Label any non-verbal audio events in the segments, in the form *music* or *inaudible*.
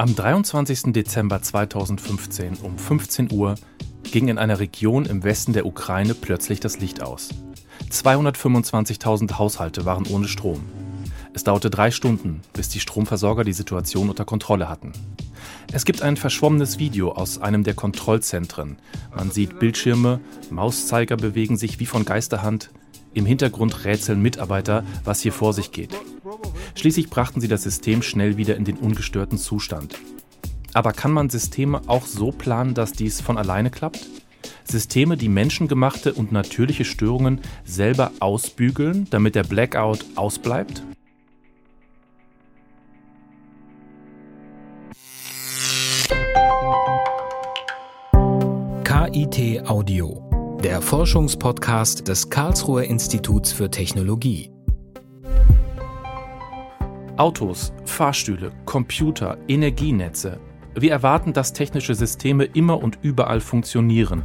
Am 23. Dezember 2015 um 15 Uhr ging in einer Region im Westen der Ukraine plötzlich das Licht aus. 225.000 Haushalte waren ohne Strom. Es dauerte drei Stunden, bis die Stromversorger die Situation unter Kontrolle hatten. Es gibt ein verschwommenes Video aus einem der Kontrollzentren. Man sieht Bildschirme, Mauszeiger bewegen sich wie von Geisterhand. Im Hintergrund rätseln Mitarbeiter, was hier vor sich geht. Schließlich brachten sie das System schnell wieder in den ungestörten Zustand. Aber kann man Systeme auch so planen, dass dies von alleine klappt? Systeme, die menschengemachte und natürliche Störungen selber ausbügeln, damit der Blackout ausbleibt? KIT Audio, der Forschungspodcast des Karlsruher Instituts für Technologie. Autos, Fahrstühle, Computer, Energienetze. Wir erwarten, dass technische Systeme immer und überall funktionieren.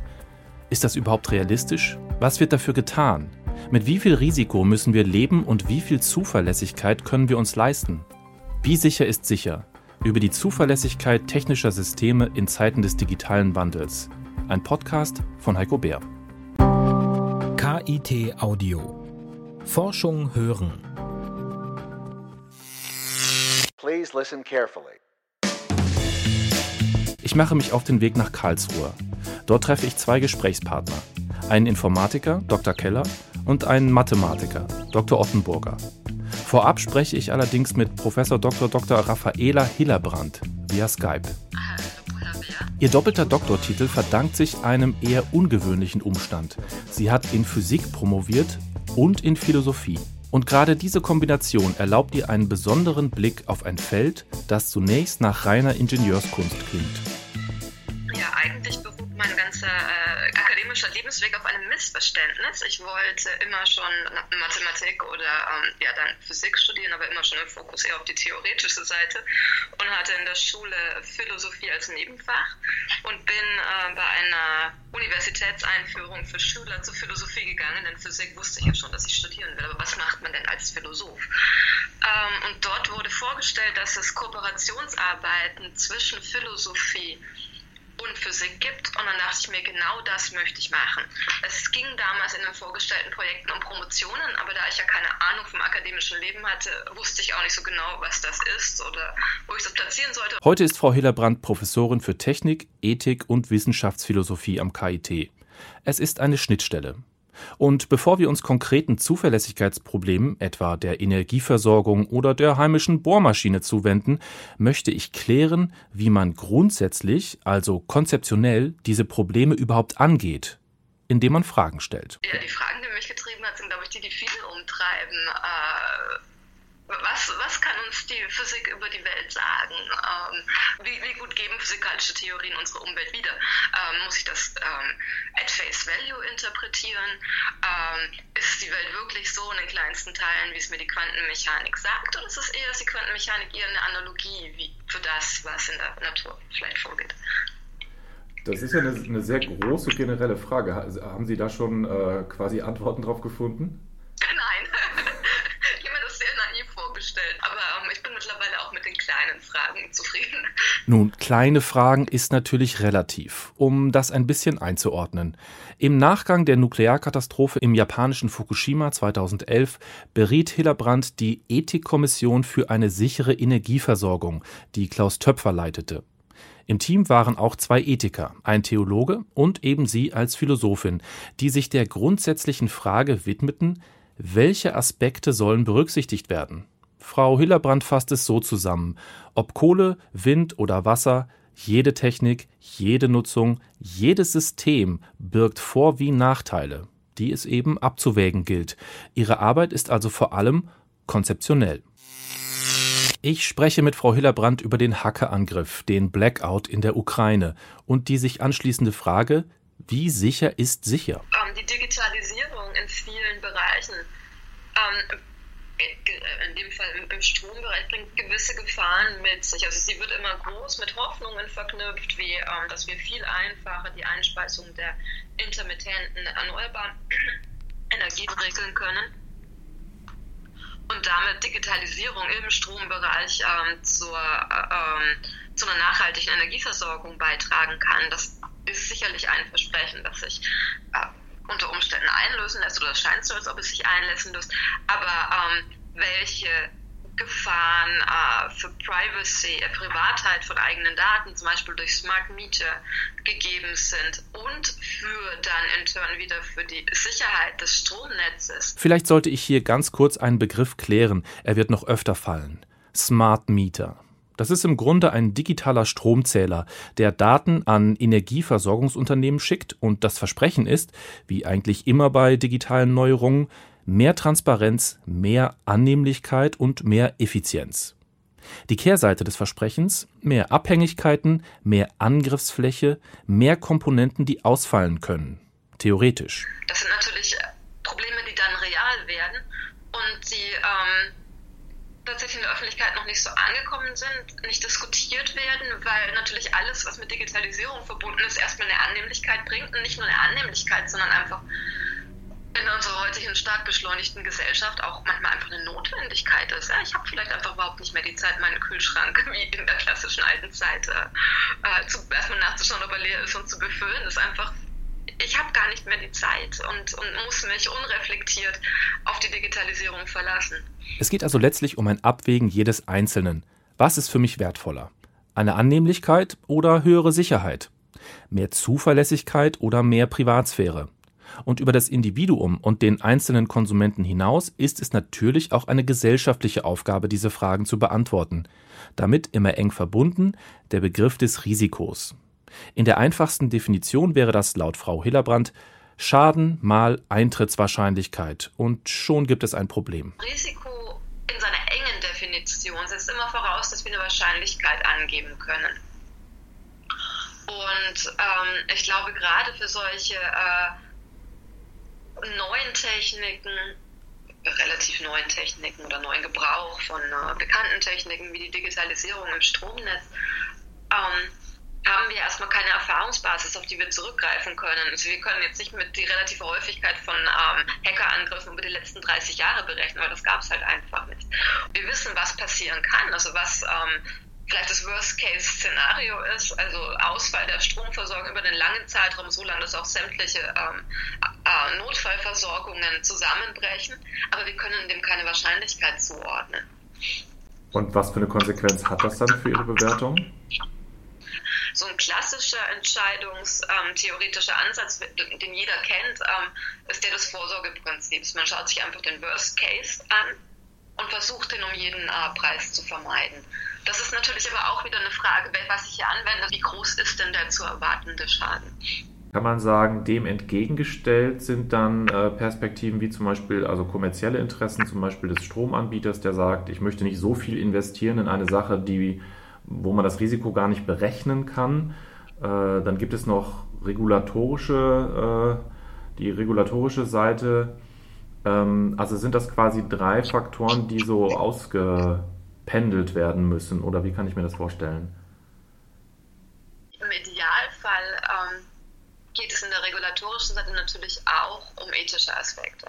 Ist das überhaupt realistisch? Was wird dafür getan? Mit wie viel Risiko müssen wir leben und wie viel Zuverlässigkeit können wir uns leisten? Wie sicher ist sicher? Über die Zuverlässigkeit technischer Systeme in Zeiten des digitalen Wandels. Ein Podcast von Heiko Bär. KIT Audio. Forschung hören. Please listen carefully. Ich mache mich auf den Weg nach Karlsruhe. Dort treffe ich zwei Gesprächspartner. Einen Informatiker, Dr. Keller, und einen Mathematiker, Dr. Ottenburger. Vorab spreche ich allerdings mit Prof. Dr. Dr. Raffaela Hillebrand via Skype. Ihr doppelter Doktortitel verdankt sich einem eher ungewöhnlichen Umstand. Sie hat in Physik promoviert und in Philosophie. Und gerade diese Kombination erlaubt ihr einen besonderen Blick auf ein Feld, das zunächst nach reiner Ingenieurskunst klingt. Ja, eigentlich beruht mein ganzer äh, akademischer Lebensweg auf einem Missverständnis. Ich wollte immer schon Mathematik oder ähm, ja dann Physik studieren, aber immer schon im Fokus eher auf die theoretische Seite und hatte in der Schule Philosophie als Nebenfach und bin äh, bei einer Universitätseinführung für Schüler zur Philosophie gegangen. In Physik wusste ich ja schon, dass ich studieren will, aber was macht man denn als Philosoph? Ähm, und dort wurde vorgestellt, dass es Kooperationsarbeiten zwischen Philosophie und Physik gibt. Und dann dachte ich mir, genau das möchte ich machen. Es ging damals in den vorgestellten Projekten um Promotionen, aber da ich ja keine Ahnung vom akademischen Leben hatte, wusste ich auch nicht so genau, was das ist oder wo ich das platzieren sollte. Heute ist Frau Hillerbrand Professorin für Technik, Ethik und Wissenschaftsphilosophie am KIT. Es ist eine Schnittstelle. Und bevor wir uns konkreten Zuverlässigkeitsproblemen, etwa der Energieversorgung oder der heimischen Bohrmaschine zuwenden, möchte ich klären, wie man grundsätzlich, also konzeptionell, diese Probleme überhaupt angeht, indem man Fragen stellt. Ja, die Fragen, die mich getrieben hat, sind, glaube ich, die, die viele umtreiben. Äh was, was kann uns die Physik über die Welt sagen? Ähm, wie, wie, gut geben physikalische Theorien unsere Umwelt wieder? Ähm, muss ich das ähm, at face value interpretieren? Ähm, ist die Welt wirklich so in den kleinsten Teilen, wie es mir die Quantenmechanik sagt? Oder ist es eher, dass die Quantenmechanik eher eine Analogie wie für das, was in der Natur vielleicht vorgeht? Das ist ja eine, eine sehr große generelle Frage. Haben Sie da schon äh, quasi Antworten drauf gefunden? *laughs* gestellt. Aber ähm, ich bin mittlerweile auch mit den kleinen Fragen zufrieden. *laughs* Nun, kleine Fragen ist natürlich relativ, um das ein bisschen einzuordnen. Im Nachgang der Nuklearkatastrophe im japanischen Fukushima 2011 beriet Hillebrand die Ethikkommission für eine sichere Energieversorgung, die Klaus Töpfer leitete. Im Team waren auch zwei Ethiker, ein Theologe und eben sie als Philosophin, die sich der grundsätzlichen Frage widmeten, welche Aspekte sollen berücksichtigt werden? Frau Hillerbrand fasst es so zusammen. Ob Kohle, Wind oder Wasser, jede Technik, jede Nutzung, jedes System birgt Vor- wie Nachteile, die es eben abzuwägen gilt. Ihre Arbeit ist also vor allem konzeptionell. Ich spreche mit Frau Hillerbrand über den Hackerangriff, den Blackout in der Ukraine und die sich anschließende Frage, wie sicher ist sicher? Ähm, die Digitalisierung in vielen Bereichen ähm, in dem Fall im, Strombereich bringt gewisse Gefahren mit sich. Also sie wird immer groß mit Hoffnungen verknüpft, wie ähm, dass wir viel einfacher die Einspeisung der intermittenten erneuerbaren *clears throat* Energien regeln können. Und damit Digitalisierung im Strombereich ähm, zur, ähm, zu einer nachhaltigen Energieversorgung beitragen kann. Das ist sicherlich ein Versprechen, das sich äh, unter Umständen einlösen lässt oder es scheint so, als ob es sich einlösen lässt. Aber ähm, welche Gefahren äh, für Privacy, äh, Privatheit von eigenen Daten, zum Beispiel durch Smart Meter, gegeben sind und für dann in Turn wieder für die Sicherheit des Stromnetzes. Vielleicht sollte ich hier ganz kurz einen Begriff klären. Er wird noch öfter fallen. Smart Meter. Das ist im Grunde ein digitaler Stromzähler, der Daten an Energieversorgungsunternehmen schickt und das Versprechen ist, wie eigentlich immer bei digitalen Neuerungen, mehr Transparenz, mehr Annehmlichkeit und mehr Effizienz. Die Kehrseite des Versprechens mehr Abhängigkeiten, mehr Angriffsfläche, mehr Komponenten, die ausfallen können. Theoretisch. Das sind natürlich Probleme, die dann real werden und die ähm, tatsächlich in der Öffentlichkeit noch nicht so angekommen sind, nicht diskutiert werden, weil natürlich alles, was mit Digitalisierung verbunden ist, erstmal eine Annehmlichkeit bringt und nicht nur eine Annehmlichkeit, sondern einfach in unserer heutigen stark beschleunigten Gesellschaft auch manchmal einfach eine Notwendigkeit ist. Ja, ich habe vielleicht einfach überhaupt nicht mehr die Zeit, meinen Kühlschrank *laughs* wie in der klassischen alten Zeit äh, äh zu, erstmal nachzuschauen, ob er leer ist und zu befüllen. Das ist einfach, ich habe gar nicht mehr die Zeit und, und muss mich unreflektiert auf die Digitalisierung verlassen. Es geht also letztlich um ein Abwägen jedes Einzelnen. Was ist für mich wertvoller? Eine Annehmlichkeit oder höhere Sicherheit? Mehr Zuverlässigkeit oder mehr Privatsphäre? Und über das Individuum und den einzelnen Konsumenten hinaus ist es natürlich auch eine gesellschaftliche Aufgabe, diese Fragen zu beantworten. Damit immer eng verbunden der Begriff des Risikos. In der einfachsten Definition wäre das laut Frau Hillerbrand Schaden mal Eintrittswahrscheinlichkeit und schon gibt es ein Problem. Risiko in seiner engen Definition setzt immer voraus, dass wir eine Wahrscheinlichkeit angeben können. Und ähm, ich glaube, gerade für solche äh, neuen Techniken, relativ neuen Techniken oder neuen Gebrauch von äh, bekannten Techniken wie die Digitalisierung im Stromnetz, ähm, haben wir erstmal keine Erfahrungsbasis, auf die wir zurückgreifen können. Also wir können jetzt nicht mit die relative Häufigkeit von ähm, Hackerangriffen über die letzten 30 Jahre berechnen, weil das gab es halt einfach nicht. Wir wissen, was passieren kann, also was ähm, vielleicht das Worst-Case-Szenario ist, also Ausfall der Stromversorgung über den langen Zeitraum, so lange, dass auch sämtliche ähm, äh, Notfallversorgungen zusammenbrechen, aber wir können dem keine Wahrscheinlichkeit zuordnen. Und was für eine Konsequenz hat das dann für Ihre Bewertung? So ein klassischer entscheidungstheoretischer ähm, Ansatz, den jeder kennt, ähm, ist der des Vorsorgeprinzips. Man schaut sich einfach den Worst Case an und versucht den um jeden äh, Preis zu vermeiden. Das ist natürlich aber auch wieder eine Frage, was ich hier anwende. Wie groß ist denn der zu erwartende Schaden? Kann man sagen, dem entgegengestellt sind dann äh, Perspektiven wie zum Beispiel, also kommerzielle Interessen, zum Beispiel des Stromanbieters, der sagt, ich möchte nicht so viel investieren in eine Sache, die, wo man das Risiko gar nicht berechnen kann. Äh, dann gibt es noch regulatorische, äh, die regulatorische Seite. Ähm, also sind das quasi drei Faktoren, die so ausge pendelt werden müssen? Oder wie kann ich mir das vorstellen? Im Idealfall ähm, geht es in der regulatorischen Seite natürlich auch um ethische Aspekte.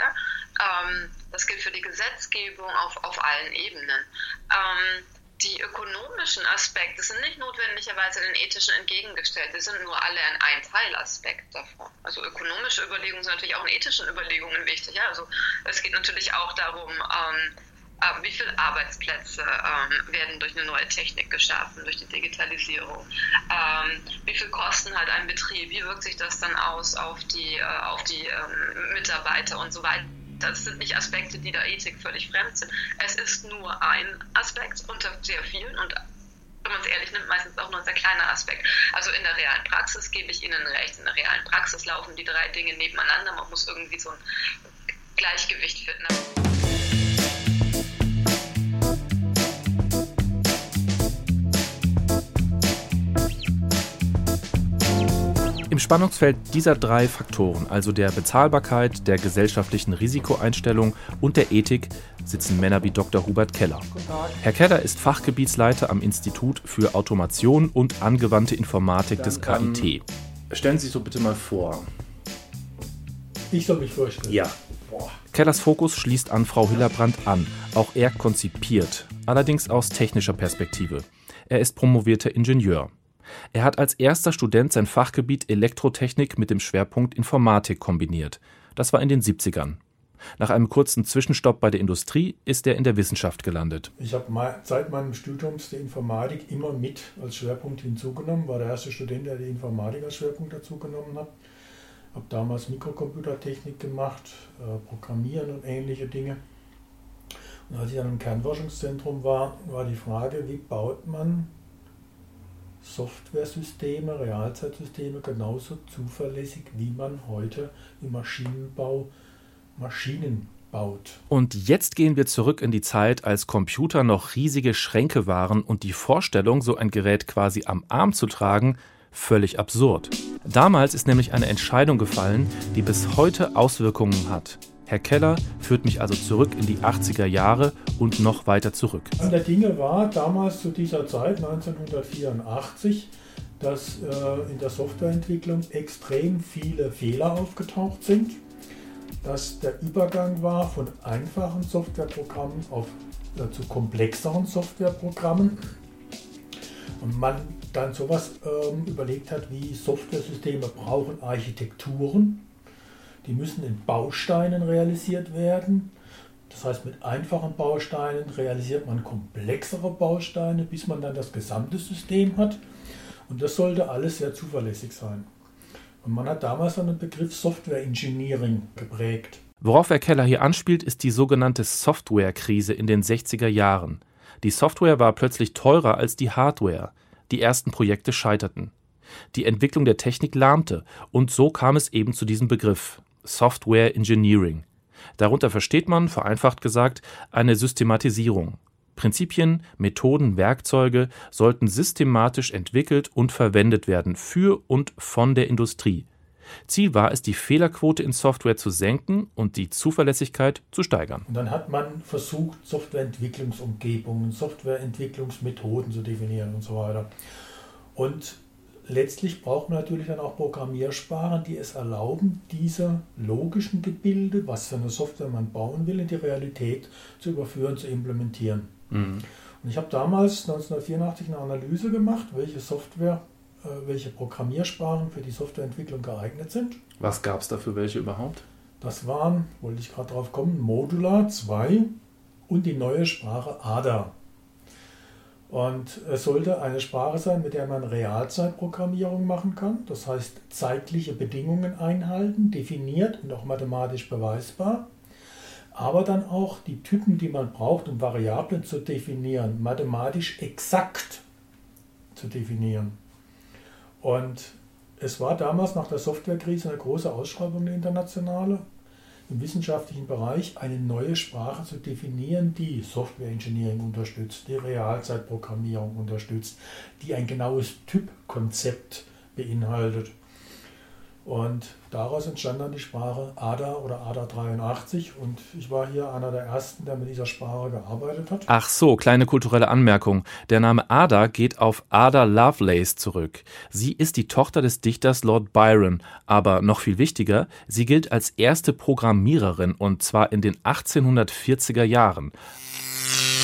Ähm, das gilt für die Gesetzgebung auf, auf allen Ebenen. Ähm, die ökonomischen Aspekte sind nicht notwendigerweise den ethischen entgegengestellt. Sie sind nur alle ein, Teilaspekt davon. Also ökonomische Überlegungen sind natürlich auch in ethischen Überlegungen wichtig. Ja? Also es geht natürlich auch darum, ähm, ähm, wie viele Arbeitsplätze ähm, werden durch eine neue Technik geschaffen, durch die Digitalisierung? Ähm, wie viel kosten halt ein Betrieb? Wie wirkt sich das dann aus auf die, äh, auf die ähm, Mitarbeiter und so weiter? Das sind nicht Aspekte, die der Ethik völlig fremd sind. Es ist nur ein Aspekt unter sehr vielen und wenn man es ehrlich nimmt, meistens auch nur ein sehr kleiner Aspekt. Also in der realen Praxis gebe ich Ihnen recht. In der realen Praxis laufen die drei Dinge nebeneinander. Man muss irgendwie so ein Gleichgewicht finden. Im Spannungsfeld dieser drei Faktoren, also der Bezahlbarkeit, der gesellschaftlichen Risikoeinstellung und der Ethik, sitzen Männer wie Dr. Hubert Keller. Herr Keller ist Fachgebietsleiter am Institut für Automation und angewandte Informatik des KIT. Ähm, stellen Sie sich so bitte mal vor. Ich soll mich vorstellen. Ja. Boah. Kellers Fokus schließt an Frau Hillebrand an. Auch er konzipiert, allerdings aus technischer Perspektive. Er ist promovierter Ingenieur. Er hat als erster Student sein Fachgebiet Elektrotechnik mit dem Schwerpunkt Informatik kombiniert. Das war in den 70ern. Nach einem kurzen Zwischenstopp bei der Industrie ist er in der Wissenschaft gelandet. Ich habe seit meinem Studium die Informatik immer mit als Schwerpunkt hinzugenommen. War der erste Student, der die Informatik als Schwerpunkt dazugenommen hat. Habe damals Mikrocomputertechnik gemacht, äh, Programmieren und ähnliche Dinge. Und als ich an einem Kernforschungszentrum war, war die Frage, wie baut man Softwaresysteme, Realzeitsysteme genauso zuverlässig, wie man heute im Maschinenbau Maschinen baut. Und jetzt gehen wir zurück in die Zeit, als Computer noch riesige Schränke waren und die Vorstellung, so ein Gerät quasi am Arm zu tragen, völlig absurd. Damals ist nämlich eine Entscheidung gefallen, die bis heute Auswirkungen hat. Herr Keller führt mich also zurück in die 80er Jahre und noch weiter zurück. An der Dinge war damals zu dieser Zeit, 1984, dass äh, in der Softwareentwicklung extrem viele Fehler aufgetaucht sind dass der Übergang war von einfachen Softwareprogrammen auf, äh, zu komplexeren Softwareprogrammen. Und man dann sowas ähm, überlegt hat, wie Softwaresysteme brauchen Architekturen. Die müssen in Bausteinen realisiert werden. Das heißt, mit einfachen Bausteinen realisiert man komplexere Bausteine, bis man dann das gesamte System hat. Und das sollte alles sehr zuverlässig sein. Und man hat damals einen Begriff Software Engineering geprägt. Worauf Herr Keller hier anspielt, ist die sogenannte Software-Krise in den 60er Jahren. Die Software war plötzlich teurer als die Hardware. Die ersten Projekte scheiterten. Die Entwicklung der Technik lahmte und so kam es eben zu diesem Begriff Software Engineering. Darunter versteht man, vereinfacht gesagt, eine Systematisierung. Prinzipien, Methoden, Werkzeuge sollten systematisch entwickelt und verwendet werden für und von der Industrie. Ziel war es, die Fehlerquote in Software zu senken und die Zuverlässigkeit zu steigern. Und dann hat man versucht, Softwareentwicklungsumgebungen, Softwareentwicklungsmethoden zu definieren und so weiter. Und letztlich braucht man natürlich dann auch Programmiersprachen, die es erlauben, diese logischen Gebilde, was für eine Software man bauen will, in die Realität zu überführen, zu implementieren. Mhm. Und ich habe damals 1984 eine Analyse gemacht, welche Software, äh, welche Programmiersprachen für die Softwareentwicklung geeignet sind. Was gab es da für welche überhaupt? Das waren, wollte ich gerade drauf kommen, Modular 2 und die neue Sprache ADA. Und es sollte eine Sprache sein, mit der man Realzeitprogrammierung machen kann. Das heißt, zeitliche Bedingungen einhalten, definiert und auch mathematisch beweisbar aber dann auch die Typen, die man braucht, um Variablen zu definieren, mathematisch exakt zu definieren. Und es war damals nach der Softwarekrise eine große Ausschreibung, eine internationale, im wissenschaftlichen Bereich eine neue Sprache zu definieren, die Software Engineering unterstützt, die Realzeitprogrammierung unterstützt, die ein genaues Typkonzept beinhaltet. Und daraus entstand dann die Sprache ADA oder ADA 83 und ich war hier einer der ersten, der mit dieser Sprache gearbeitet hat. Ach so, kleine kulturelle Anmerkung. Der Name Ada geht auf Ada Lovelace zurück. Sie ist die Tochter des Dichters Lord Byron, aber noch viel wichtiger, sie gilt als erste Programmiererin und zwar in den 1840er Jahren.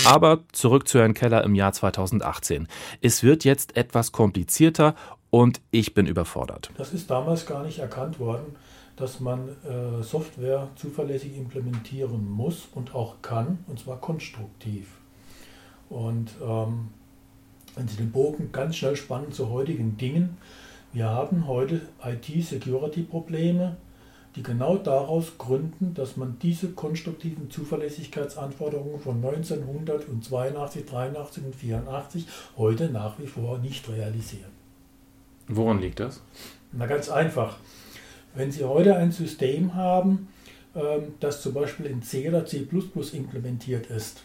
Aber zurück zu Herrn Keller im Jahr 2018. Es wird jetzt etwas komplizierter und ich bin überfordert. Das ist damals gar nicht erkannt worden, dass man äh, Software zuverlässig implementieren muss und auch kann, und zwar konstruktiv. Und ähm, wenn Sie den Bogen ganz schnell spannen zu heutigen Dingen, wir haben heute IT-Security-Probleme, die genau daraus gründen, dass man diese konstruktiven Zuverlässigkeitsanforderungen von 1982, 83 und 84 heute nach wie vor nicht realisiert. Woran liegt das? Na ganz einfach. Wenn Sie heute ein System haben, ähm, das zum Beispiel in C oder C implementiert ist,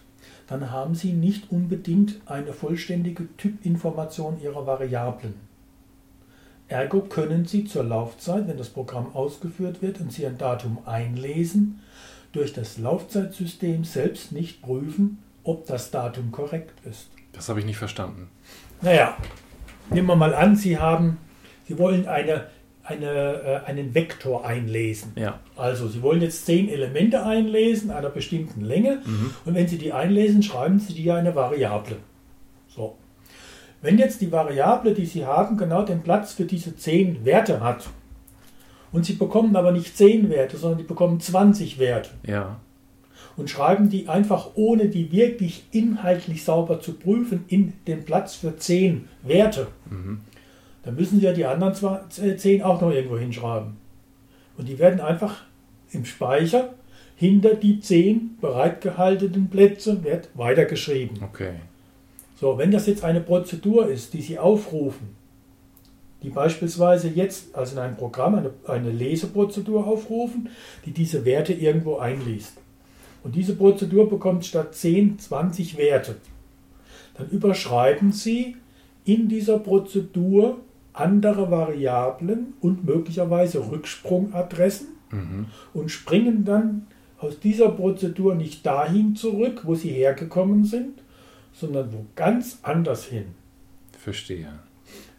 dann haben Sie nicht unbedingt eine vollständige Typinformation Ihrer Variablen. Ergo können Sie zur Laufzeit, wenn das Programm ausgeführt wird und Sie ein Datum einlesen, durch das Laufzeitsystem selbst nicht prüfen, ob das Datum korrekt ist. Das habe ich nicht verstanden. Naja, nehmen wir mal an, Sie haben, Sie wollen eine, eine, äh, einen Vektor einlesen. Ja. Also Sie wollen jetzt zehn Elemente einlesen einer bestimmten Länge und wenn Sie die einlesen, schreiben Sie die ja eine Variable. So. Wenn jetzt die Variable, die Sie haben, genau den Platz für diese zehn Werte hat und Sie bekommen aber nicht zehn Werte, sondern die bekommen 20 Werte Ja. Und schreiben die einfach ohne die wirklich inhaltlich sauber zu prüfen in den Platz für 10 Werte, dann müssen Sie ja die anderen zwei- äh, 10 auch noch irgendwo hinschreiben. Und die werden einfach im Speicher hinter die 10 bereitgehaltenen Plätze wird weitergeschrieben. Okay. So, wenn das jetzt eine Prozedur ist, die Sie aufrufen, die beispielsweise jetzt, also in einem Programm, eine, eine Leseprozedur aufrufen, die diese Werte irgendwo einliest. Und diese Prozedur bekommt statt 10 20 Werte. Dann überschreiben Sie in dieser Prozedur andere Variablen und möglicherweise Rücksprungadressen und springen dann aus dieser Prozedur nicht dahin zurück, wo Sie hergekommen sind, sondern wo ganz anders hin. Verstehe.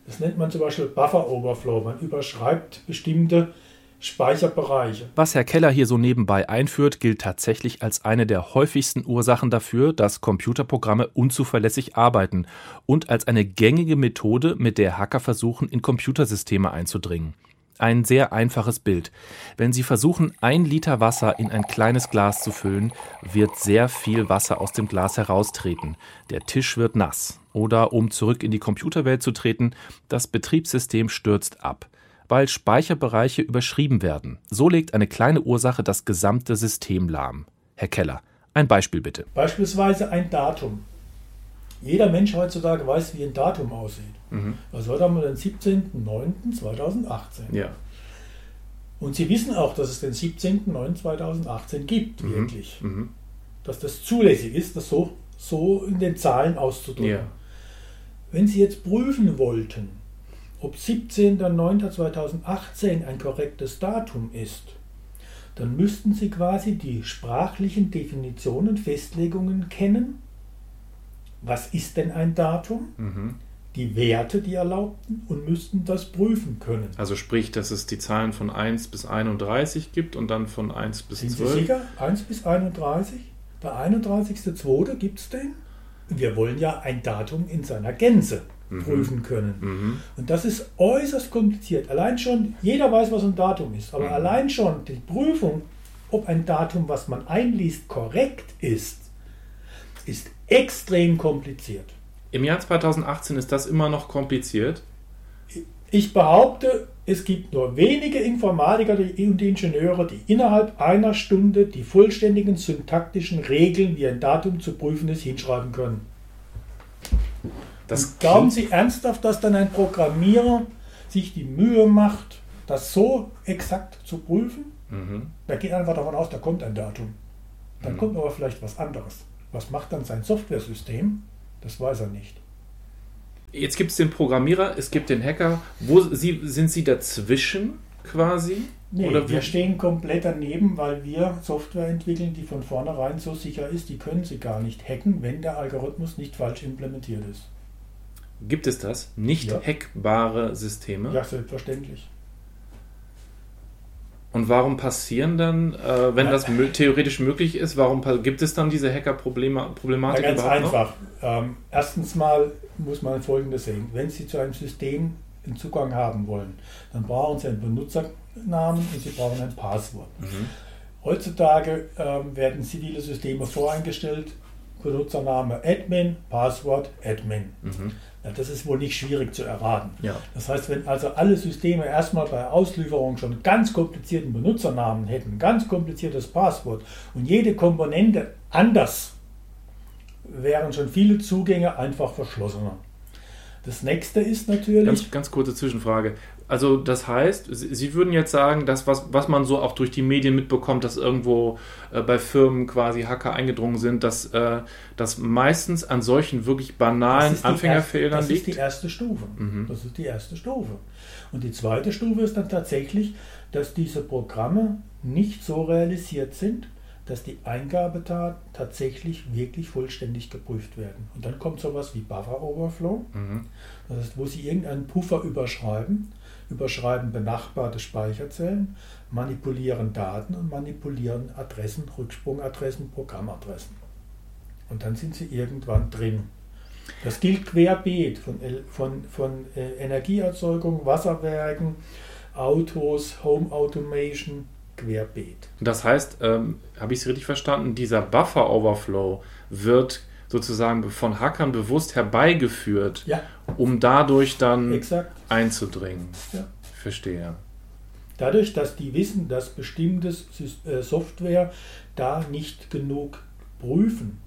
Das nennt man zum Beispiel Buffer Overflow. Man überschreibt bestimmte Speicherbereiche. Was Herr Keller hier so nebenbei einführt, gilt tatsächlich als eine der häufigsten Ursachen dafür, dass Computerprogramme unzuverlässig arbeiten und als eine gängige Methode, mit der Hacker versuchen, in Computersysteme einzudringen. Ein sehr einfaches Bild. Wenn Sie versuchen, ein Liter Wasser in ein kleines Glas zu füllen, wird sehr viel Wasser aus dem Glas heraustreten. Der Tisch wird nass. Oder um zurück in die Computerwelt zu treten, das Betriebssystem stürzt ab weil Speicherbereiche überschrieben werden. So legt eine kleine Ursache das gesamte System lahm. Herr Keller, ein Beispiel bitte. Beispielsweise ein Datum. Jeder Mensch heutzutage weiß, wie ein Datum aussieht. Also heute haben wir den 17.09.2018. Ja. Und Sie wissen auch, dass es den 17.09.2018 gibt, wirklich. Mhm. Dass das zulässig ist, das so, so in den Zahlen auszudrücken. Ja. Wenn Sie jetzt prüfen wollten, ob 17.09.2018 ein korrektes Datum ist, dann müssten Sie quasi die sprachlichen Definitionen, Festlegungen kennen. Was ist denn ein Datum? Mhm. Die Werte, die erlaubten, und müssten das prüfen können. Also sprich, dass es die Zahlen von 1 bis 31 gibt und dann von 1 bis Sind Sie 12. sicher? 1 bis 31? Der 31.02. gibt es den? Wir wollen ja ein Datum in seiner Gänze prüfen können. Mhm. Und das ist äußerst kompliziert. Allein schon, jeder weiß, was ein Datum ist, aber allein schon die Prüfung, ob ein Datum, was man einliest, korrekt ist, ist extrem kompliziert. Im Jahr 2018 ist das immer noch kompliziert. Ich behaupte, es gibt nur wenige Informatiker und Ingenieure, die innerhalb einer Stunde die vollständigen syntaktischen Regeln, wie ein Datum zu prüfen ist, hinschreiben können. Das glauben Sie ernsthaft, dass dann ein Programmierer sich die Mühe macht, das so exakt zu prüfen? Mhm. Der geht einfach davon aus, da kommt ein Datum. Dann kommt aber vielleicht was anderes. Was macht dann sein Softwaresystem? Das weiß er nicht. Jetzt gibt es den Programmierer, es gibt den Hacker. Wo Sie, sind Sie dazwischen quasi? Nee, Oder wir stehen komplett daneben, weil wir Software entwickeln, die von vornherein so sicher ist, die können sie gar nicht hacken, wenn der Algorithmus nicht falsch implementiert ist. Gibt es das? Nicht Ja. hackbare Systeme? Ja, selbstverständlich. Und warum passieren dann, äh, wenn Ja. das theoretisch möglich ist, warum gibt es dann diese Hacker-Problematik Ja, ganz einfach. Ähm, erstens mal muss man Folgendes sehen. Wenn Sie zu einem System einen Zugang haben wollen, dann brauchen Sie einen Benutzernamen und Sie brauchen ein Passwort. Heutzutage ähm, werden zivile Systeme voreingestellt. Benutzername Admin, Passwort Admin. Ja, das ist wohl nicht schwierig zu erraten. Ja. Das heißt, wenn also alle Systeme erstmal bei Auslieferung schon ganz komplizierten Benutzernamen hätten, ganz kompliziertes Passwort und jede Komponente anders, wären schon viele Zugänge einfach verschlossener. Das nächste ist natürlich, Ganz, ganz kurze Zwischenfrage. Also das heißt, Sie, würden jetzt sagen, dass was, was man so auch durch die Medien mitbekommt, dass irgendwo äh, bei Firmen quasi Hacker eingedrungen sind, dass äh, das meistens an solchen wirklich banalen Anfängerfehlern erste, das ist die liegt? erste Stufe. Das ist die erste Stufe. Und die zweite Stufe ist dann tatsächlich, dass diese Programme nicht so realisiert sind, dass die Eingabedaten tatsächlich wirklich vollständig geprüft werden. Und dann kommt sowas wie Buffer Overflow, Mhm. das heißt, wo Sie irgendeinen Puffer überschreiben, überschreiben benachbarte Speicherzellen, manipulieren Daten und manipulieren Adressen, Rücksprungadressen, Programmadressen. Und dann sind sie irgendwann drin. Das gilt querbeet von, von, von äh, Energieerzeugung, Wasserwerken, Autos, Home Automation, querbeet. Das heißt, ähm, habe ich es richtig verstanden, dieser Buffer Overflow wird sozusagen von Hackern bewusst herbeigeführt, ja. um dadurch dann Exakt. einzudringen. Ja. Verstehe. Dadurch, dass die wissen, dass bestimmte äh, Software da nicht genug prüfen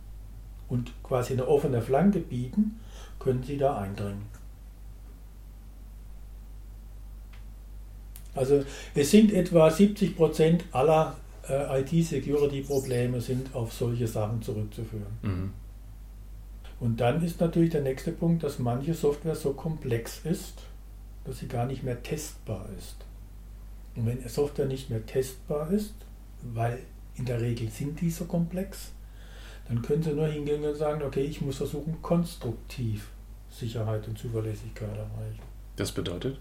und quasi eine offene Flanke bieten, können sie da eindringen. Also es sind etwa 70 Prozent aller äh, IT-Security-Probleme sind auf solche Sachen zurückzuführen. Mhm. Und dann ist natürlich der nächste Punkt, dass manche Software so komplex ist, dass sie gar nicht mehr testbar ist. Und wenn Software nicht mehr testbar ist, weil in der Regel sind die so komplex, dann können Sie nur hingehen und sagen, okay, ich muss versuchen, konstruktiv Sicherheit und Zuverlässigkeit erreichen. Das bedeutet?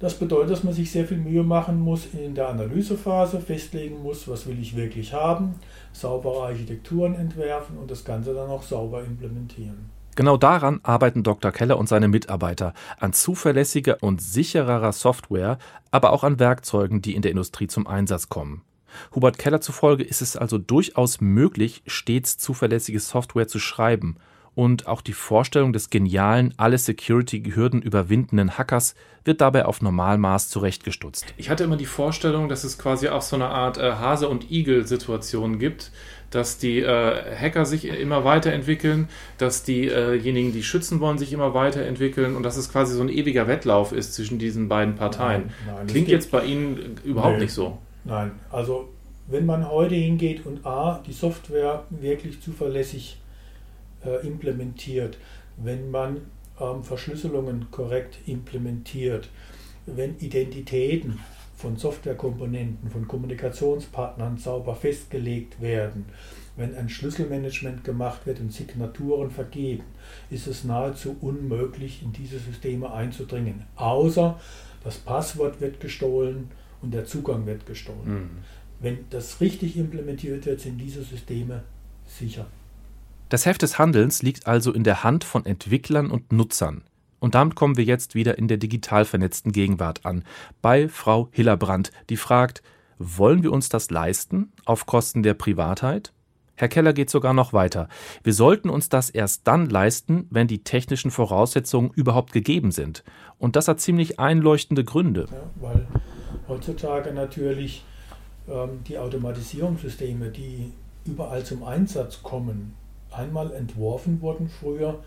Das bedeutet, dass man sich sehr viel Mühe machen muss in der Analysephase, festlegen muss, was will ich wirklich haben, saubere Architekturen entwerfen und das Ganze dann auch sauber implementieren. Genau daran arbeiten Dr. Keller und seine Mitarbeiter, an zuverlässiger und sichererer Software, aber auch an Werkzeugen, die in der Industrie zum Einsatz kommen. Hubert Keller zufolge ist es also durchaus möglich, stets zuverlässige Software zu schreiben und auch die Vorstellung des genialen, alle Security-Hürden überwindenden Hackers wird dabei auf Normalmaß zurechtgestutzt. Ich hatte immer die Vorstellung, dass es quasi auch so eine Art äh, Hase- und Igel-Situation gibt, dass die äh, Hacker sich immer weiterentwickeln, dass diejenigen, die schützen wollen, sich immer weiterentwickeln und dass es quasi so ein ewiger Wettlauf ist zwischen diesen beiden Parteien. Nein, nein, Klingt jetzt bei Ihnen überhaupt nee, nicht so. Nein, also wenn man heute hingeht und A, die Software wirklich zuverlässig äh, implementiert, wenn man ähm, Verschlüsselungen korrekt implementiert, wenn Identitäten von Softwarekomponenten, von Kommunikationspartnern sauber festgelegt werden, wenn ein Schlüsselmanagement gemacht wird und Signaturen vergeben, ist es nahezu unmöglich, in diese Systeme einzudringen. Außer das Passwort wird gestohlen und der Zugang wird gestohlen. Mhm. Wenn das richtig implementiert wird, sind diese Systeme sicher. Das Heft des Handelns liegt also in der Hand von Entwicklern und Nutzern. Und damit kommen wir jetzt wieder in der digital vernetzten Gegenwart an, bei Frau Hillebrand, die fragt, wollen wir uns das leisten auf Kosten der Privatheit? Herr Keller geht sogar noch weiter. Wir sollten uns das erst dann leisten, wenn die technischen Voraussetzungen überhaupt gegeben sind. Und das hat ziemlich einleuchtende Gründe. Ja, weil heutzutage natürlich ähm, die Automatisierungssysteme, die überall zum Einsatz kommen, einmal entworfen wurden früher,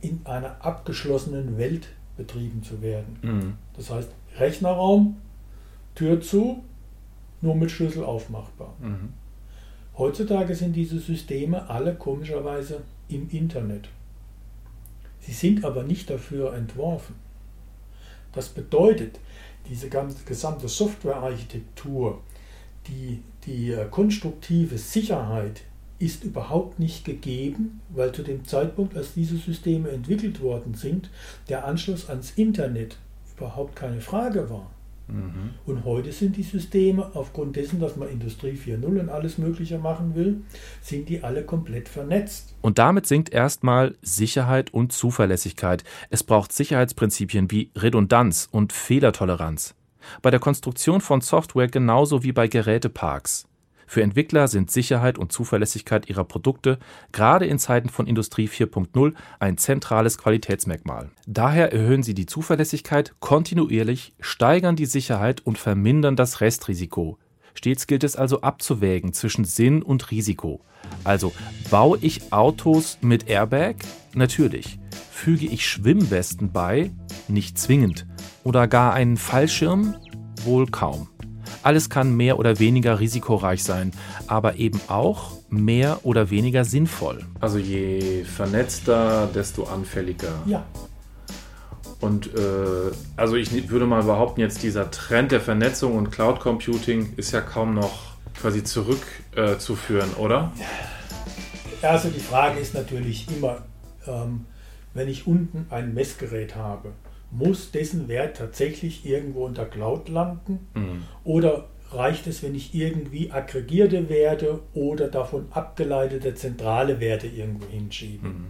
in einer abgeschlossenen Welt betrieben zu werden. Mhm. Das heißt, Rechnerraum, Tür zu, nur mit Schlüssel aufmachbar. Mhm. Heutzutage sind diese Systeme alle komischerweise im Internet. Sie sind aber nicht dafür entworfen. Das bedeutet, diese ganze, gesamte Softwarearchitektur, die, die äh, konstruktive Sicherheit, ist überhaupt nicht gegeben, weil zu dem Zeitpunkt, als diese Systeme entwickelt worden sind, der Anschluss ans Internet überhaupt keine Frage war. Mhm. Und heute sind die Systeme, aufgrund dessen, dass man Industrie 4.0 und alles Mögliche machen will, sind die alle komplett vernetzt. Und damit sinkt erstmal Sicherheit und Zuverlässigkeit. Es braucht Sicherheitsprinzipien wie Redundanz und Fehlertoleranz. Bei der Konstruktion von Software genauso wie bei Geräteparks. Für Entwickler sind Sicherheit und Zuverlässigkeit ihrer Produkte gerade in Zeiten von Industrie 4.0 ein zentrales Qualitätsmerkmal. Daher erhöhen sie die Zuverlässigkeit kontinuierlich, steigern die Sicherheit und vermindern das Restrisiko. Stets gilt es also abzuwägen zwischen Sinn und Risiko. Also baue ich Autos mit Airbag? Natürlich. Füge ich Schwimmwesten bei? Nicht zwingend. Oder gar einen Fallschirm? Wohl kaum. Alles kann mehr oder weniger risikoreich sein, aber eben auch mehr oder weniger sinnvoll. Also je vernetzter, desto anfälliger. Ja. Und äh, also ich würde mal behaupten, jetzt dieser Trend der Vernetzung und Cloud Computing ist ja kaum noch quasi zurückzuführen, äh, oder? Also die Frage ist natürlich immer, ähm, wenn ich unten ein Messgerät habe muss dessen Wert tatsächlich irgendwo unter Cloud landen? Mhm. Oder reicht es, wenn ich irgendwie aggregierte Werte oder davon abgeleitete zentrale Werte irgendwo hinschiebe? Mhm.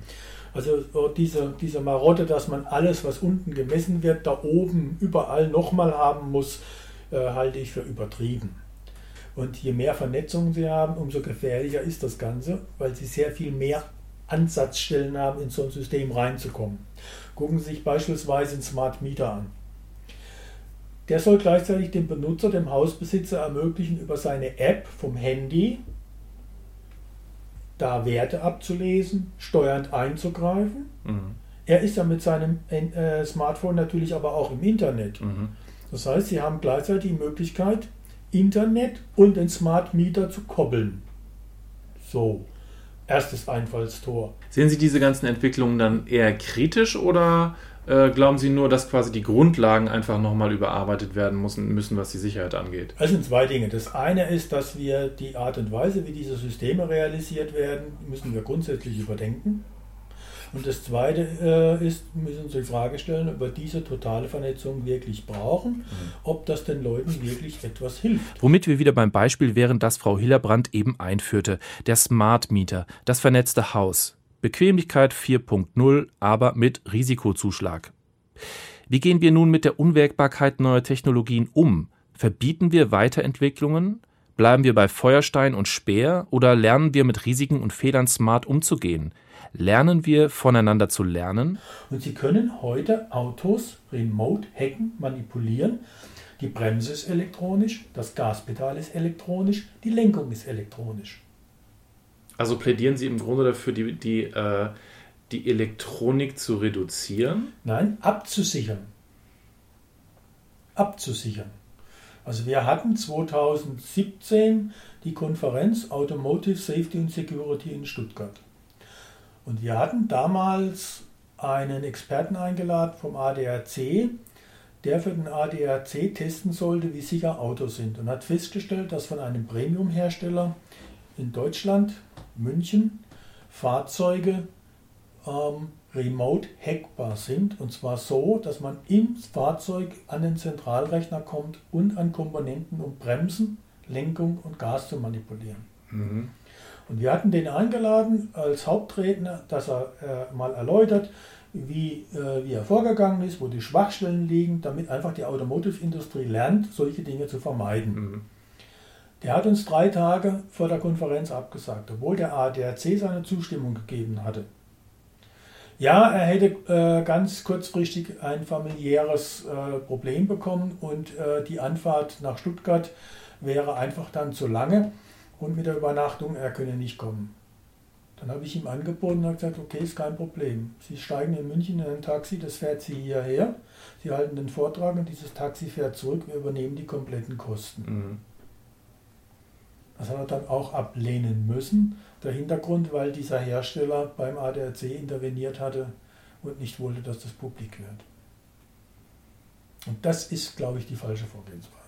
Also diese, diese Marotte, dass man alles, was unten gemessen wird, da oben überall nochmal haben muss, äh, halte ich für übertrieben. Und je mehr Vernetzung Sie haben, umso gefährlicher ist das Ganze, weil Sie sehr viel mehr Ansatzstellen haben, in so ein System reinzukommen. Gucken Sie sich beispielsweise einen Smart Meter an. Der soll gleichzeitig dem Benutzer, dem Hausbesitzer ermöglichen, über seine App vom Handy da Werte abzulesen, steuernd einzugreifen. Mhm. Er ist ja mit seinem äh, Smartphone natürlich aber auch im Internet. Mhm. Das heißt, Sie haben gleichzeitig die Möglichkeit, Internet und den Smart Meter zu koppeln. So, erstes Einfallstor. Sehen Sie diese ganzen Entwicklungen dann eher kritisch oder äh, glauben Sie nur, dass quasi die Grundlagen einfach nochmal überarbeitet werden müssen, müssen, was die Sicherheit angeht? Es sind zwei Dinge. Das eine ist, dass wir die Art und Weise, wie diese Systeme realisiert werden, müssen wir grundsätzlich überdenken. Und das Zweite äh, ist, müssen Sie die Frage stellen, ob wir diese totale Vernetzung wirklich brauchen, mhm. ob das den Leuten wirklich etwas hilft. Womit wir wieder beim Beispiel wären, das Frau Hillerbrand eben einführte. Der Smart Meter, das vernetzte Haus. Bequemlichkeit 4.0, aber mit Risikozuschlag. Wie gehen wir nun mit der Unwägbarkeit neuer Technologien um? Verbieten wir Weiterentwicklungen? Bleiben wir bei Feuerstein und Speer oder lernen wir mit Risiken und Fehlern smart umzugehen? Lernen wir voneinander zu lernen? Und Sie können heute Autos remote hacken, manipulieren. Die Bremse ist elektronisch, das Gaspedal ist elektronisch, die Lenkung ist elektronisch. Also plädieren Sie im Grunde dafür, die, die, äh, die Elektronik zu reduzieren? Nein, abzusichern. Abzusichern. Also wir hatten 2017 die Konferenz Automotive Safety and Security in Stuttgart. Und wir hatten damals einen Experten eingeladen vom ADAC, der für den ADAC testen sollte, wie sicher Autos sind und hat festgestellt, dass von einem Premium-Hersteller in Deutschland München Fahrzeuge ähm, remote hackbar sind. Und zwar so, dass man im Fahrzeug an den Zentralrechner kommt und an Komponenten, um Bremsen, Lenkung und Gas zu manipulieren. Mhm. Und wir hatten den eingeladen als Hauptredner, dass er äh, mal erläutert, wie, äh, wie er vorgegangen ist, wo die Schwachstellen liegen, damit einfach die Automotive-Industrie lernt, solche Dinge zu vermeiden. Mhm. Der hat uns drei Tage vor der Konferenz abgesagt, obwohl der ADAC seine Zustimmung gegeben hatte. Ja, er hätte äh, ganz kurzfristig ein familiäres äh, Problem bekommen und äh, die Anfahrt nach Stuttgart wäre einfach dann zu lange und mit der Übernachtung, er könne nicht kommen. Dann habe ich ihm angeboten und gesagt, okay, ist kein Problem. Sie steigen in München in ein Taxi, das fährt Sie hierher. Sie halten den Vortrag und dieses Taxi fährt zurück, wir übernehmen die kompletten Kosten. Mhm. Das hat er dann auch ablehnen müssen. Der Hintergrund, weil dieser Hersteller beim ADAC interveniert hatte und nicht wollte, dass das publik wird. Und das ist, glaube ich, die falsche Vorgehensweise.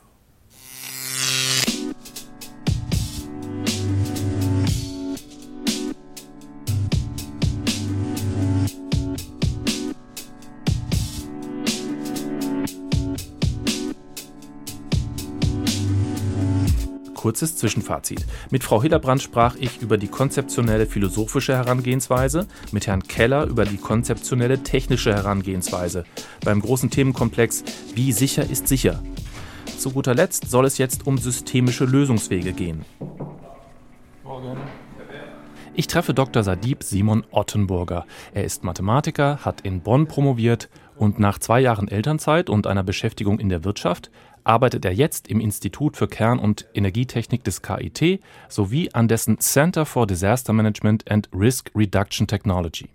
Kurzes Zwischenfazit. Mit Frau Hillerbrand sprach ich über die konzeptionelle philosophische Herangehensweise, mit Herrn Keller über die konzeptionelle technische Herangehensweise. Beim großen Themenkomplex Wie sicher ist sicher? Zu guter Letzt soll es jetzt um systemische Lösungswege gehen. Ich treffe Dr. Sadib Simon Ottenburger. Er ist Mathematiker, hat in Bonn promoviert und nach zwei Jahren Elternzeit und einer Beschäftigung in der Wirtschaft arbeitet er jetzt im Institut für Kern- und Energietechnik des KIT sowie an dessen Center for Disaster Management and Risk Reduction Technology.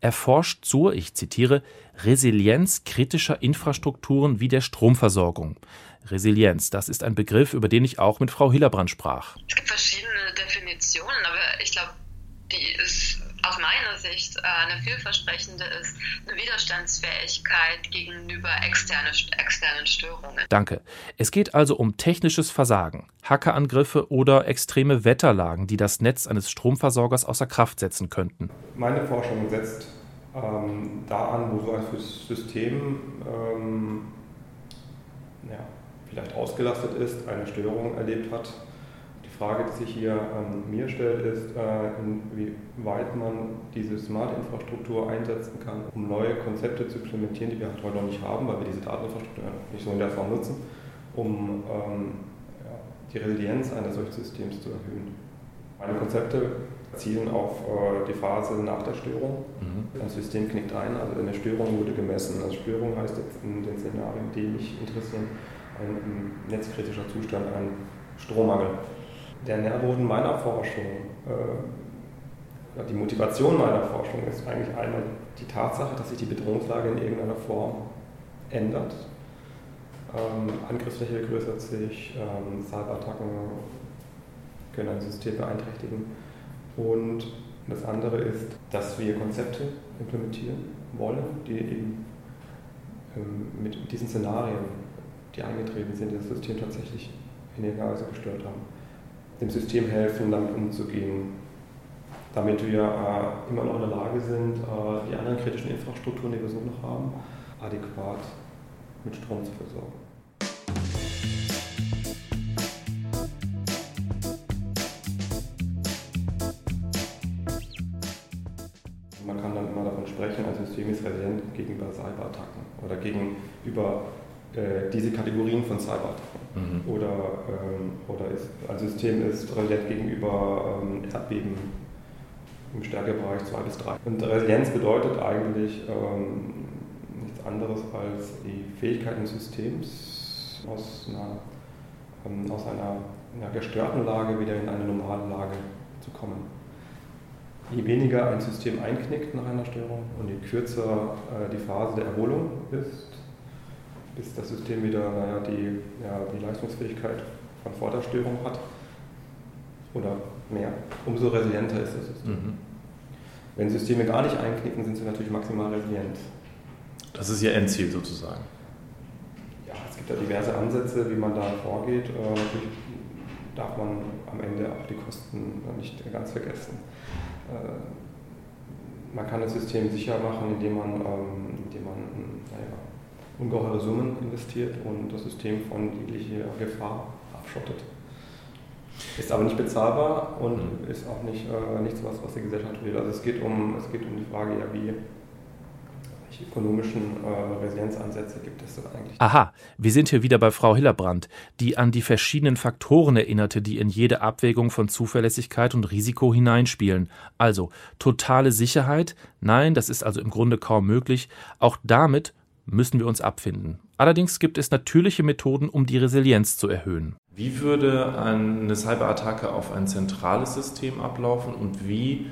Er forscht zur, ich zitiere, Resilienz kritischer Infrastrukturen wie der Stromversorgung. Resilienz, das ist ein Begriff, über den ich auch mit Frau Hillerbrand sprach. Es gibt verschiedene Definitionen, aber ich glaube, die ist aus meiner Sicht äh, eine vielversprechende ist, eine Widerstandsfähigkeit gegenüber externe, externen Störungen. Danke. Es geht also um technisches Versagen, Hackerangriffe oder extreme Wetterlagen, die das Netz eines Stromversorgers außer Kraft setzen könnten. Meine Forschung setzt ähm, da an, wo so ein System ähm, ja, vielleicht ausgelastet ist, eine Störung erlebt hat. Die Frage, die sich hier an mir stellt, ist, äh, inwieweit man diese Smart-Infrastruktur einsetzen kann, um neue Konzepte zu implementieren, die wir halt heute noch nicht haben, weil wir diese Dateninfrastruktur nicht so in der Form nutzen, um ähm, ja, die Resilienz eines solchen Systems zu erhöhen. Meine Konzepte zielen auf äh, die Phase nach der Störung. Mhm. Das System knickt ein, also eine Störung wurde gemessen. Also Störung heißt jetzt in den Szenarien, die mich interessieren, ein netzkritischer Zustand, ein Strommangel. Der Nährboden meiner Forschung, äh, die Motivation meiner Forschung ist eigentlich einmal die Tatsache, dass sich die Bedrohungslage in irgendeiner Form ändert. Ähm, Angriffsfläche vergrößert sich, ähm, Cyberattacken können ein System beeinträchtigen. Und das andere ist, dass wir Konzepte implementieren wollen, die eben ähm, mit diesen Szenarien, die eingetreten sind, das System tatsächlich in irgendeiner Weise gestört haben, dem System helfen, damit umzugehen, damit wir äh, immer noch in der Lage sind, äh, die anderen kritischen Infrastrukturen, die wir so noch haben, adäquat mit Strom zu versorgen. sprechen, ein System ist resilient gegenüber Cyberattacken oder gegenüber äh, diese Kategorien von Cyberattacken. Mhm. Oder, ähm, oder ist, ein System ist resilient gegenüber ähm, Erdbeben im Stärkebereich 2 bis 3. Und Resilienz bedeutet eigentlich ähm, nichts anderes als die Fähigkeit eines Systems aus einer, ähm, aus einer, einer gestörten Lage wieder in eine normale Lage zu kommen je weniger ein System einknickt nach einer Störung und je kürzer äh, die Phase der Erholung ist, bis das System wieder naja, die, ja, die Leistungsfähigkeit von vor der Störung hat oder mehr, umso resilienter ist das System. Mhm. Wenn Systeme gar nicht einknicken, sind sie natürlich maximal resilient. Das ist Ihr Endziel sozusagen. Ja, es gibt ja diverse Ansätze, wie man da vorgeht. Äh, natürlich darf man am Ende auch die Kosten nicht ganz vergessen. Äh, man kann das System sicher machen, indem man, ähm, indem man naja, ungeheure Summen investiert und das System von jeglicher Gefahr abschottet. Ist aber nicht bezahlbar und mhm. ist auch nicht, äh, nichts, was, was die Gesellschaft will. Also es geht um, es geht um die Frage, ja, wie, welche ökonomischen äh, Resilienzansätze gibt es denn eigentlich? Aha, wir sind hier wieder bei Frau Hillerbrand, die an die verschiedenen Faktoren erinnerte, die in jede Abwägung von Zuverlässigkeit und Risiko hineinspielen. Also totale Sicherheit, nein, das ist also im Grunde kaum möglich. Auch damit müssen wir uns abfinden. Allerdings gibt es natürliche Methoden, um die Resilienz zu erhöhen. Wie würde eine Cyberattacke auf ein zentrales System ablaufen und wie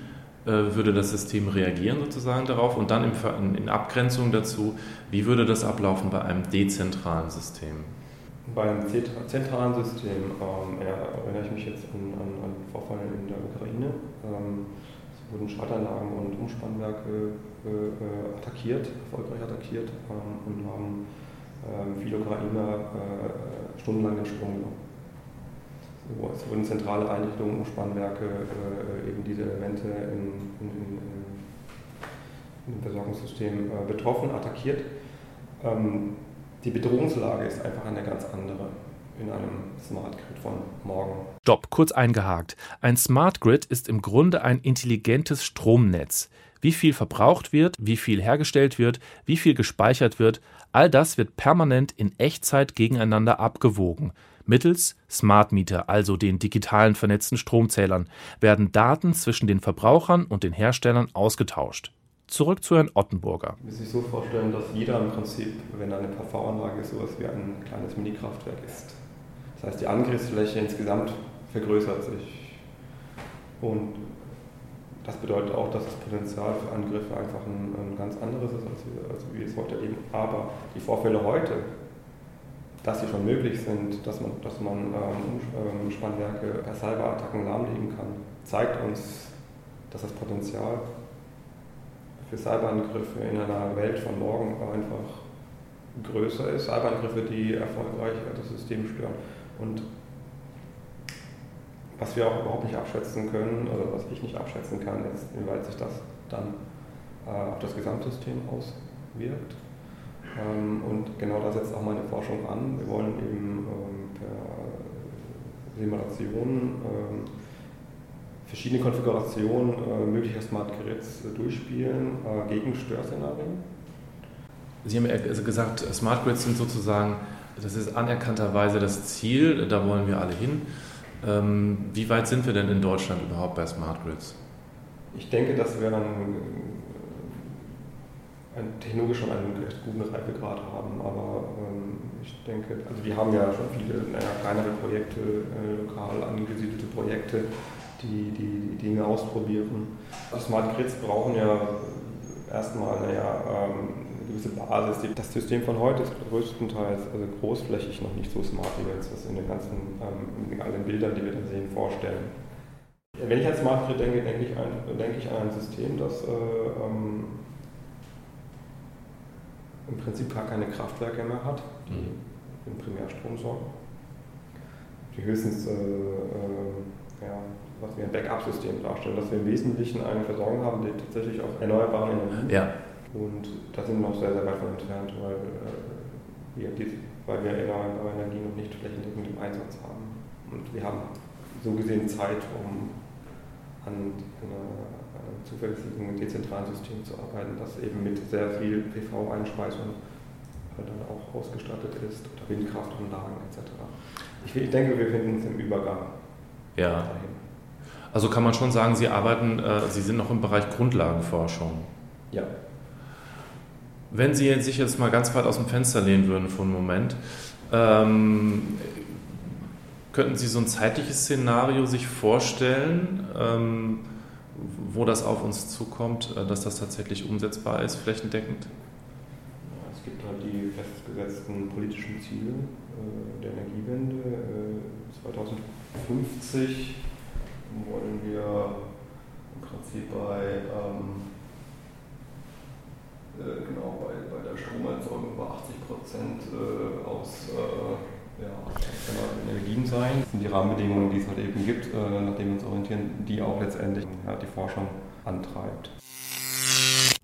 äh, würde das System reagieren sozusagen darauf und dann in, in Abgrenzung dazu, wie würde das ablaufen bei einem dezentralen System? Bei einem zentralen System ähm, erinnere ich mich jetzt an, an, an Vorfall in der Ukraine. Ähm, wurden Schaltanlagen und Umspannwerke äh, äh, attackiert, erfolgreich attackiert ähm, und haben äh, viele Ukrainer äh, stundenlang den Strom genommen. Es wurden zentrale Einrichtungen, Umspannwerke, äh, eben diese Elemente in, in, in, in dem Versorgungssystem äh, betroffen, attackiert. Ähm, die Bedrohungslage ist einfach eine ganz andere in einem Smart Grid von morgen. Stopp, kurz eingehakt. Ein Smart Grid ist im Grunde ein intelligentes Stromnetz. Wie viel verbraucht wird, wie viel hergestellt wird, wie viel gespeichert wird, all das wird permanent in Echtzeit gegeneinander abgewogen. Mittels Smart Meter, also den digitalen vernetzten Stromzählern, werden Daten zwischen den Verbrauchern und den Herstellern ausgetauscht. Zurück zu Herrn Ottenburger. Man muss sich so vorstellen, dass jeder im Prinzip, wenn eine PV-Anlage so ist wie ein kleines Minikraftwerk ist. Das heißt, die Angriffsfläche insgesamt vergrößert sich. Und das bedeutet auch, dass das Potenzial für Angriffe einfach ein, ein ganz anderes ist, als wir, als wir es heute erleben. Aber die Vorfälle heute dass sie schon möglich sind, dass man, dass man ähm, Spannwerke per Cyberattacken lahmlegen kann, zeigt uns, dass das Potenzial für Cyberangriffe in einer Welt von morgen einfach größer ist. Cyberangriffe, die erfolgreich das System stören. Und was wir auch überhaupt nicht abschätzen können, oder was ich nicht abschätzen kann, ist, inwieweit sich das dann äh, auf das Gesamtsystem auswirkt. Ähm, und genau da setzt auch meine Forschung an. Wir wollen eben ähm, per Simulation ähm, verschiedene Konfigurationen äh, möglicher Smart Grids äh, durchspielen gegen Störszenarien. Sie haben ja also gesagt, Smart Grids sind sozusagen, das ist anerkannterweise das Ziel, da wollen wir alle hin. Wie weit sind wir denn in Deutschland überhaupt bei Smart Grids? Ich denke, dass wir einen technologisch schon einen recht guten Reifegrad haben, aber ähm, ich denke, also wir haben ja schon viele naja, kleinere Projekte, äh, lokal angesiedelte Projekte, die, die, Dinge ausprobieren. Die Smart Grids brauchen ja erstmal naja, ähm, gewisse Basis. Das System von heute ist größtenteils also großflächig noch nicht so smart, wie wir uns das in den ganzen ähm, in allen Bildern, die wir da sehen, vorstellen. Wenn ich an Smart Grid denke, denke ich, ein, denke ich an ein System, das äh, ähm, im Prinzip gar keine Kraftwerke mehr hat, die mhm. den Primärstrom sorgen. Die höchstens, äh, äh, ja, was wir ein Backup-System darstellen, dass wir im Wesentlichen eine Versorgung haben, die tatsächlich auf erneuerbaren Energien. Ja. Und da sind wir noch sehr, sehr weit von entfernt, weil, äh, wir, die, weil wir erneuerbare Energien noch nicht flächendeckend im Einsatz haben. Und wir haben so gesehen Zeit, um an einer zuverlässigen dezentralen System zu arbeiten, das eben mit sehr viel PV-Einspeisung dann auch ausgestattet ist oder Windkraftanlagen etc. Ich, denke, wir finden uns im Übergang. Ja. Dahin. Also kann man schon sagen, Sie arbeiten, äh, Sie sind noch im Bereich Grundlagenforschung. Ja. Wenn Sie sich jetzt mal ganz weit aus dem Fenster lehnen würden für einen Moment, ähm, könnten Sie so ein zeitliches Szenario sich vorstellen? Ähm, wo das auf uns zukommt, äh, dass das tatsächlich umsetzbar ist, flächendeckend? Es gibt halt die festgesetzten politischen Ziele äh, der Energiewende. 2050 äh, wollen wir im Prinzip bei, ähm, genau, bei, bei der Stromerzeugung bei 80 Prozent aus ja, Energien sein. Das sind die Rahmenbedingungen, die es halt eben gibt, äh, nach denen wir uns orientieren, die auch letztendlich ja, die Forschung antreibt.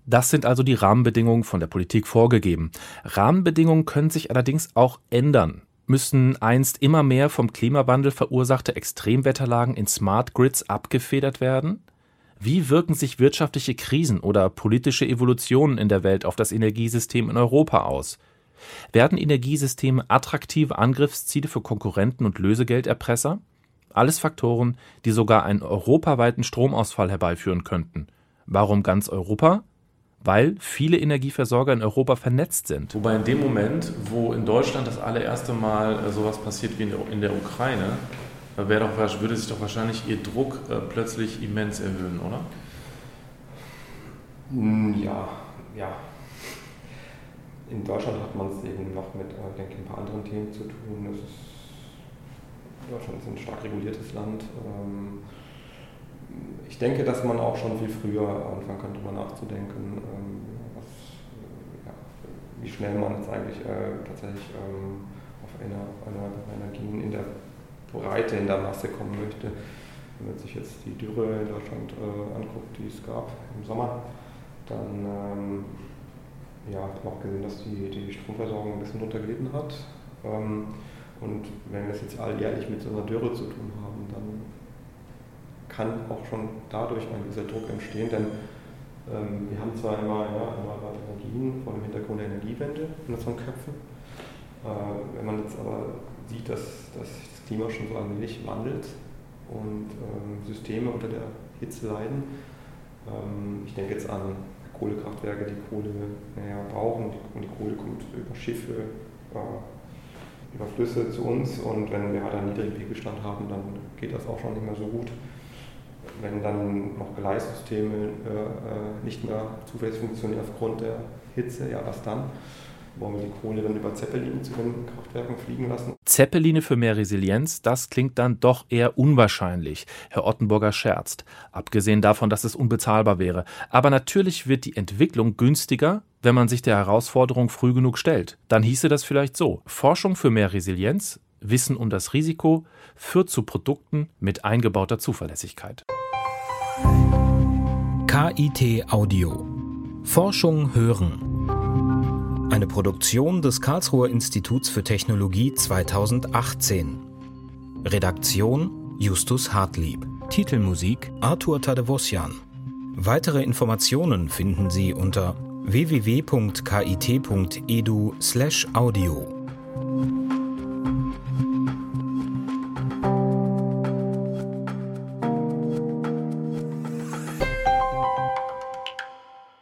Das sind also die Rahmenbedingungen von der Politik vorgegeben. Rahmenbedingungen können sich allerdings auch ändern. Müssen einst immer mehr vom Klimawandel verursachte Extremwetterlagen in Smart Grids abgefedert werden? Wie wirken sich wirtschaftliche Krisen oder politische Evolutionen in der Welt auf das Energiesystem in Europa aus? Werden Energiesysteme attraktive Angriffsziele für Konkurrenten und Lösegelderpresser? Alles Faktoren, die sogar einen europaweiten Stromausfall herbeiführen könnten. Warum ganz Europa? Weil viele Energieversorger in Europa vernetzt sind. Wobei in dem Moment, wo in Deutschland das allererste Mal äh, sowas passiert wie in der, Ukraine, äh, doch, würde sich doch wahrscheinlich Ihr Druck äh, plötzlich immens erhöhen, oder? Hm, ja, ja, in Deutschland hat man es eben noch mit, äh, denke ich, ein paar anderen Themen zu tun. Ist, Deutschland ist ein stark reguliertes Land. Ähm, ich denke, dass man auch schon viel früher anfangen kann, darüber nachzudenken, ähm, was, ja, wie schnell man jetzt eigentlich äh, tatsächlich ähm, auf erneuerbare Energien in der Breite, in der Masse kommen möchte. Wenn man sich jetzt die Dürre in Deutschland äh, anguckt, die es gab im Sommer, dann ja, auch gesehen, dass die, die Stromversorgung ein bisschen drunter gelitten hat. Ähm, und wenn wir es jetzt alljährlich mit so einer Dürre zu tun haben, dann kann auch schon dadurch ein gewisser Druck entstehen, denn ähm, wir haben zwar immer ja, erneuerbare Energien vor dem Hintergrund der Energiewende in unseren Köpfen. Äh, wenn man jetzt aber sieht, dass, dass das Klima schon so allmählich wandelt und ähm, Systeme unter der Hitze leiden, ähm, ich denke jetzt an Kohlekraftwerke, die Kohle naja, brauchen. Und die Kohle kommt über Schiffe, äh, über Flüsse zu uns. Und wenn wir halt einen niedrigen Pegelstand haben, dann geht das auch schon nicht mehr so gut. Wenn dann noch Gleissysteme äh, äh nicht mehr zuverlässig funktionieren aufgrund der Hitze, ja, was dann? Wollen wir die Kohle dann über Zeppeline zu den Kraftwerken fliegen lassen. Zeppeline für mehr Resilienz, das klingt dann doch eher unwahrscheinlich. Herr Ottenburger scherzt. Abgesehen davon, dass es unbezahlbar wäre. Aber natürlich wird die Entwicklung günstiger, wenn man sich der Herausforderung früh genug stellt. Dann hieße das vielleicht so. Forschung für mehr Resilienz, Wissen um das Risiko, führt zu Produkten mit eingebauter Zuverlässigkeit. KIT Audio Forschung hören. Eine Produktion des Karlsruher Instituts für Technologie 2018. Redaktion Justus Hartlieb. Titelmusik Arthur Tadevosjan. Weitere Informationen finden Sie unter www.kit.edu/audio.